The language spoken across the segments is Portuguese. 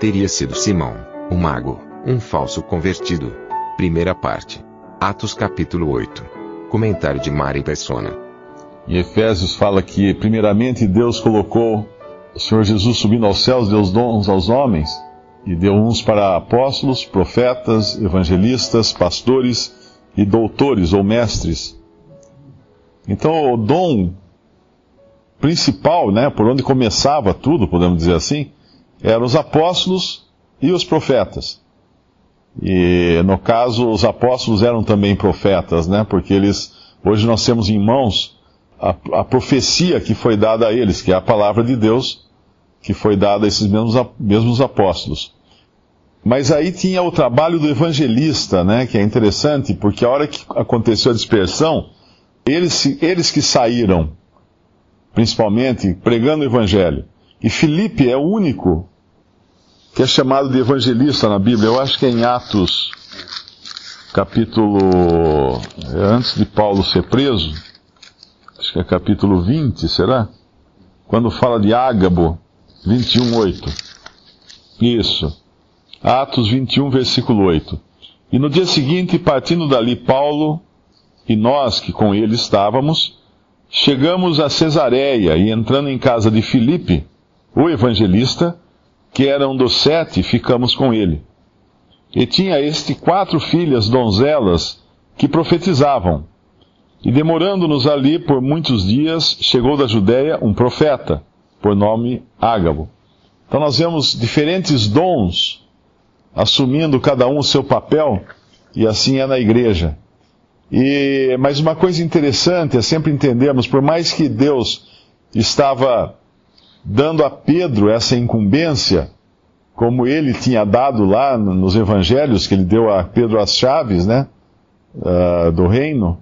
Teria sido Simão, o mago, um falso convertido. Primeira parte. Atos capítulo 8. Comentário de Mari Persona. Em Efésios fala que, primeiramente, Deus colocou o Senhor Jesus subindo aos céus, deu os dons aos homens, e deu uns para apóstolos, profetas, evangelistas, pastores e doutores ou mestres. Então, o dom principal, né, por onde começava tudo, podemos dizer assim, eram os apóstolos e os profetas. E no caso, os apóstolos eram também profetas, né? Porque eles, hoje nós temos em mãos a, a, profecia que foi dada a eles, que é a palavra de Deus, que foi dada a esses mesmos, mesmos apóstolos. Mas aí tinha o trabalho do evangelista, né? Que é interessante, porque a hora que aconteceu a dispersão, eles, eles que saíram, principalmente, pregando o evangelho. E Filipe é o único que é chamado de evangelista na Bíblia. Eu acho que é em Atos, capítulo. É antes de Paulo ser preso. Acho que é capítulo 20, será? Quando fala de Ágabo, 21, 8. Isso. Atos 21, versículo 8. E no dia seguinte, partindo dali, Paulo e nós que com ele estávamos, chegamos a Cesareia e entrando em casa de Filipe, o evangelista, que era um dos sete, ficamos com ele. E tinha este quatro filhas donzelas que profetizavam. E demorando-nos ali por muitos dias, chegou da Judéia um profeta, por nome Ágabo. Então nós vemos diferentes dons assumindo cada um o seu papel, e assim é na igreja. E, mas uma coisa interessante é sempre entendermos, por mais que Deus estava dando a Pedro essa incumbência, como ele tinha dado lá nos evangelhos, que ele deu a Pedro as chaves, né, uh, do reino,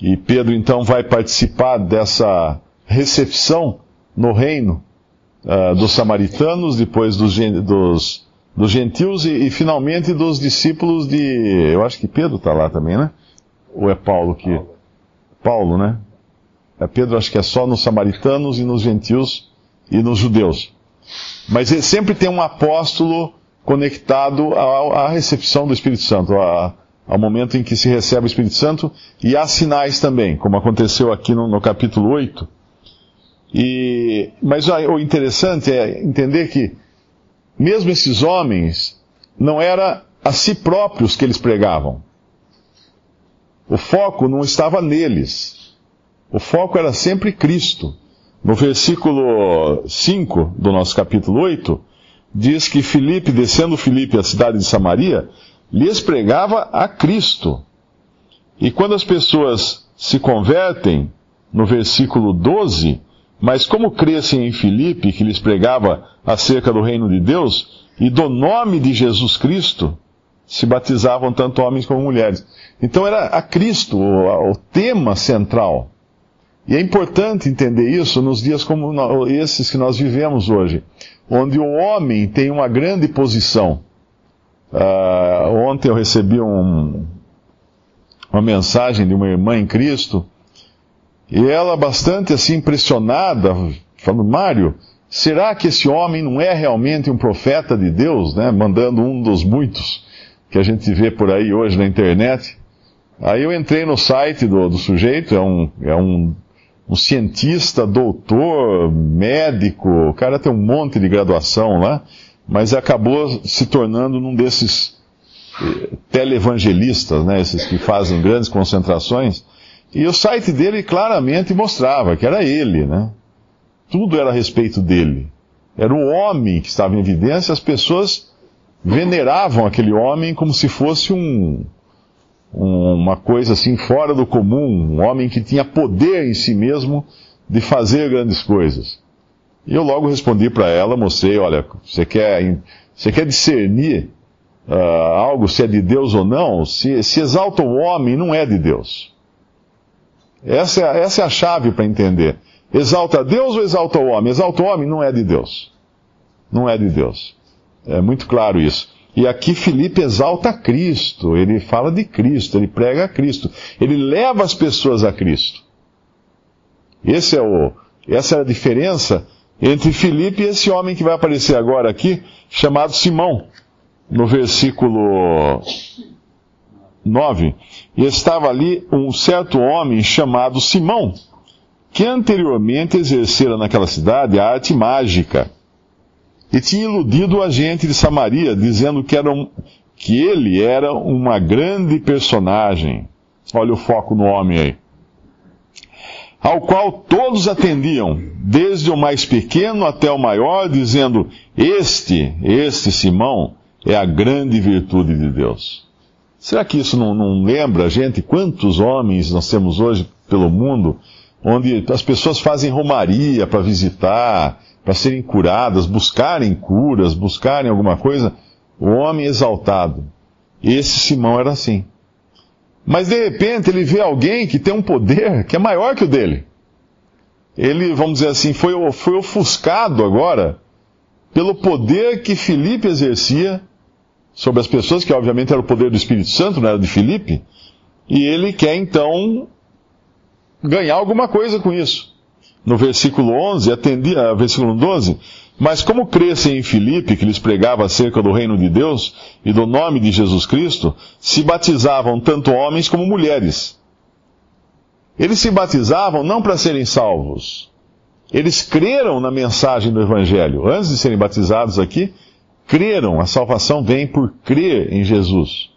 e Pedro então vai participar dessa recepção no reino uh, dos samaritanos, depois dos, dos, dos gentios e, e, finalmente dos discípulos de, eu acho que Pedro está lá também, né? Ou é Paulo que? Paulo, né? É Pedro acho que é só nos samaritanos e nos gentios e nos judeus. Mas sempre tem um apóstolo conectado à, recepção do Espírito Santo, ao momento em que se recebe o Espírito Santo, e há sinais também, como aconteceu aqui no, no capítulo 8. E, mas o interessante é entender que, mesmo esses homens, não era a si próprios que eles pregavam. O foco não estava neles. O foco era sempre Cristo. No versículo 5 do nosso capítulo 8, diz que Filipe, descendo Filipe à cidade de Samaria, lhes pregava a Cristo. E quando as pessoas se convertem, no versículo 12, mas como crescem em Filipe, que lhes pregava acerca do reino de Deus, e do nome de Jesus Cristo, se batizavam tanto homens como mulheres. Então era a Cristo o, o tema central. E é importante entender isso nos dias como esses que nós vivemos hoje, onde o homem tem uma grande posição. Uh, ontem eu recebi um, uma mensagem de uma irmã em Cristo, e ela bastante assim impressionada, falando, Mário, será que esse homem não é realmente um profeta de Deus, né? Mandando um dos muitos que a gente vê por aí hoje na internet. Aí eu entrei no site do, do sujeito, é um, é um um cientista, doutor, médico, o cara tem um monte de graduação lá, mas acabou se tornando um desses eh, televangelistas, né, esses que fazem grandes concentrações, e o site dele claramente mostrava que era ele, né? Tudo era a respeito dele. Era o homem que estava em evidência, as pessoas veneravam aquele homem como se fosse um, uma coisa assim fora do comum, um homem que tinha poder em si mesmo de fazer grandes coisas. E eu logo respondi para ela, mostrei, olha, você quer, você quer discernir uh, algo se é de Deus ou não? Se, se exalta o homem, não é de Deus. Essa é, essa é a chave para entender. Exalta Deus ou exalta o homem? Exalta o homem, não é de Deus. Não é de Deus. É muito claro isso. E aqui Filipe exalta Cristo, ele fala de Cristo, ele prega a Cristo, ele leva as pessoas a Cristo. Esse é o, essa é a diferença entre Filipe e esse homem que vai aparecer agora aqui, chamado Simão, no versículo 9. E estava ali um certo homem chamado Simão, que anteriormente exercera naquela cidade a arte mágica e tinha iludido a gente de Samaria, dizendo que, era um, que ele era uma grande personagem. Olha o foco no homem aí. Ao qual todos atendiam, desde o mais pequeno até o maior, dizendo: Este, este Simão, é a grande virtude de Deus. Será que isso não, não lembra a gente quantos homens nós temos hoje pelo mundo, onde as pessoas fazem romaria para visitar, para serem curadas, buscarem curas, buscarem alguma coisa, o homem exaltado. Esse Simão era assim. Mas de repente ele vê alguém que tem um poder que é maior que o dele. Ele, vamos dizer assim, foi, foi ofuscado agora pelo poder que Filipe exercia sobre as pessoas, que obviamente era o poder do Espírito Santo, não era de Filipe, e ele quer então ganhar alguma coisa com isso no versículo 11, atendia, versículo 12, mas como crescem em Filipe, que lhes pregava acerca do reino de Deus e do nome de Jesus Cristo, se batizavam tanto homens como mulheres. Eles se batizavam não para serem salvos. Eles creram na mensagem do Evangelho. Antes de serem batizados aqui, creram. A salvação vem por crer em Jesus.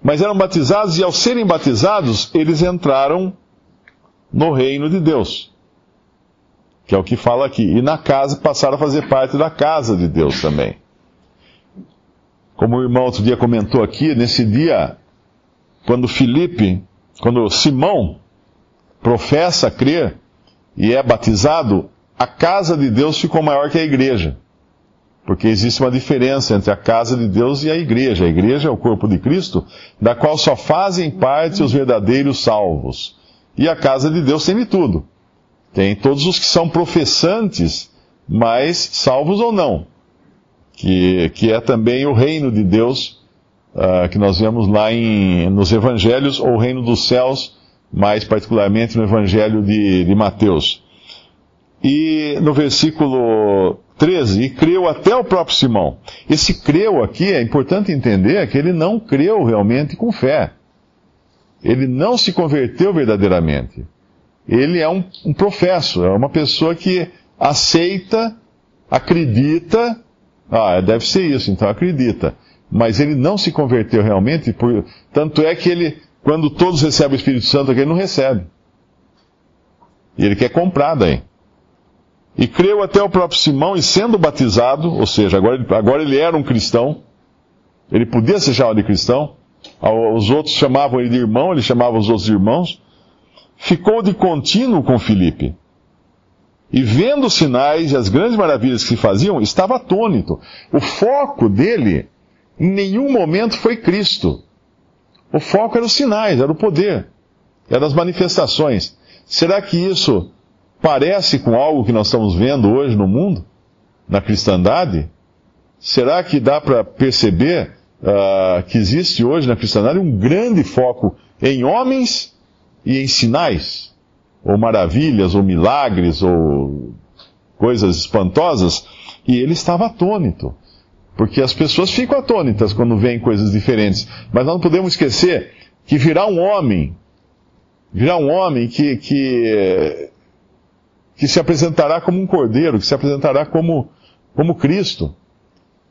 Mas eram batizados e ao serem batizados, eles entraram no reino de Deus que é o que fala aqui. E na casa passaram a fazer parte da casa de Deus também. Como o irmão outro dia comentou aqui, nesse dia, quando Felipe, quando Simão professa crer e é batizado, a casa de Deus ficou maior que a igreja. Porque existe uma diferença entre a casa de Deus e a igreja. A igreja é o corpo de Cristo, da qual só fazem parte os verdadeiros salvos. E a casa de Deus tem de tudo. Tem todos os que são professantes, mas salvos ou não. Que, que é também o reino de Deus, uh, que nós vemos lá em, nos evangelhos, ou o reino dos céus, mais particularmente no evangelho de, de Mateus. E no versículo 13, e creu até o próprio Simão. Esse creu aqui, é importante entender que ele não creu realmente com fé. Ele não se converteu verdadeiramente ele é um, um professo, é uma pessoa que aceita, acredita, ah, deve ser isso, então acredita. Mas ele não se converteu realmente, por, tanto é que ele, quando todos recebem o Espírito Santo, ele não recebe. Ele quer comprar daí. E creu até o próprio Simão, e sendo batizado, ou seja, agora, agora ele era um cristão, ele podia ser chamado de cristão, os outros chamavam ele de irmão, ele chamava os outros de irmãos, ficou de contínuo com Filipe. E vendo os sinais e as grandes maravilhas que se faziam, estava atônito. O foco dele, em nenhum momento, foi Cristo. O foco era os sinais, era o poder, eram as manifestações. Será que isso parece com algo que nós estamos vendo hoje no mundo, na cristandade? Será que dá para perceber uh, que existe hoje na cristandade um grande foco em homens e em sinais, ou maravilhas, ou milagres, ou coisas espantosas, e ele estava atônito. Porque as pessoas ficam atônitas quando veem coisas diferentes. Mas nós não podemos esquecer que virá um homem, virá um homem que, que, que se apresentará como um cordeiro, que se apresentará como, como Cristo.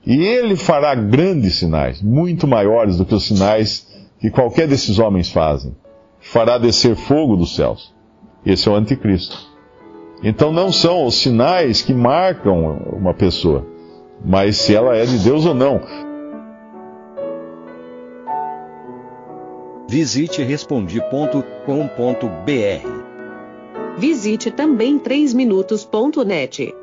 E ele fará grandes sinais, muito maiores do que os sinais que qualquer desses homens fazem fará descer fogo dos céus. Esse é o anticristo. Então não são os sinais que marcam uma pessoa, mas se ela é de Deus ou não. Visite respondi.com.br. Visite também 3minutos.net.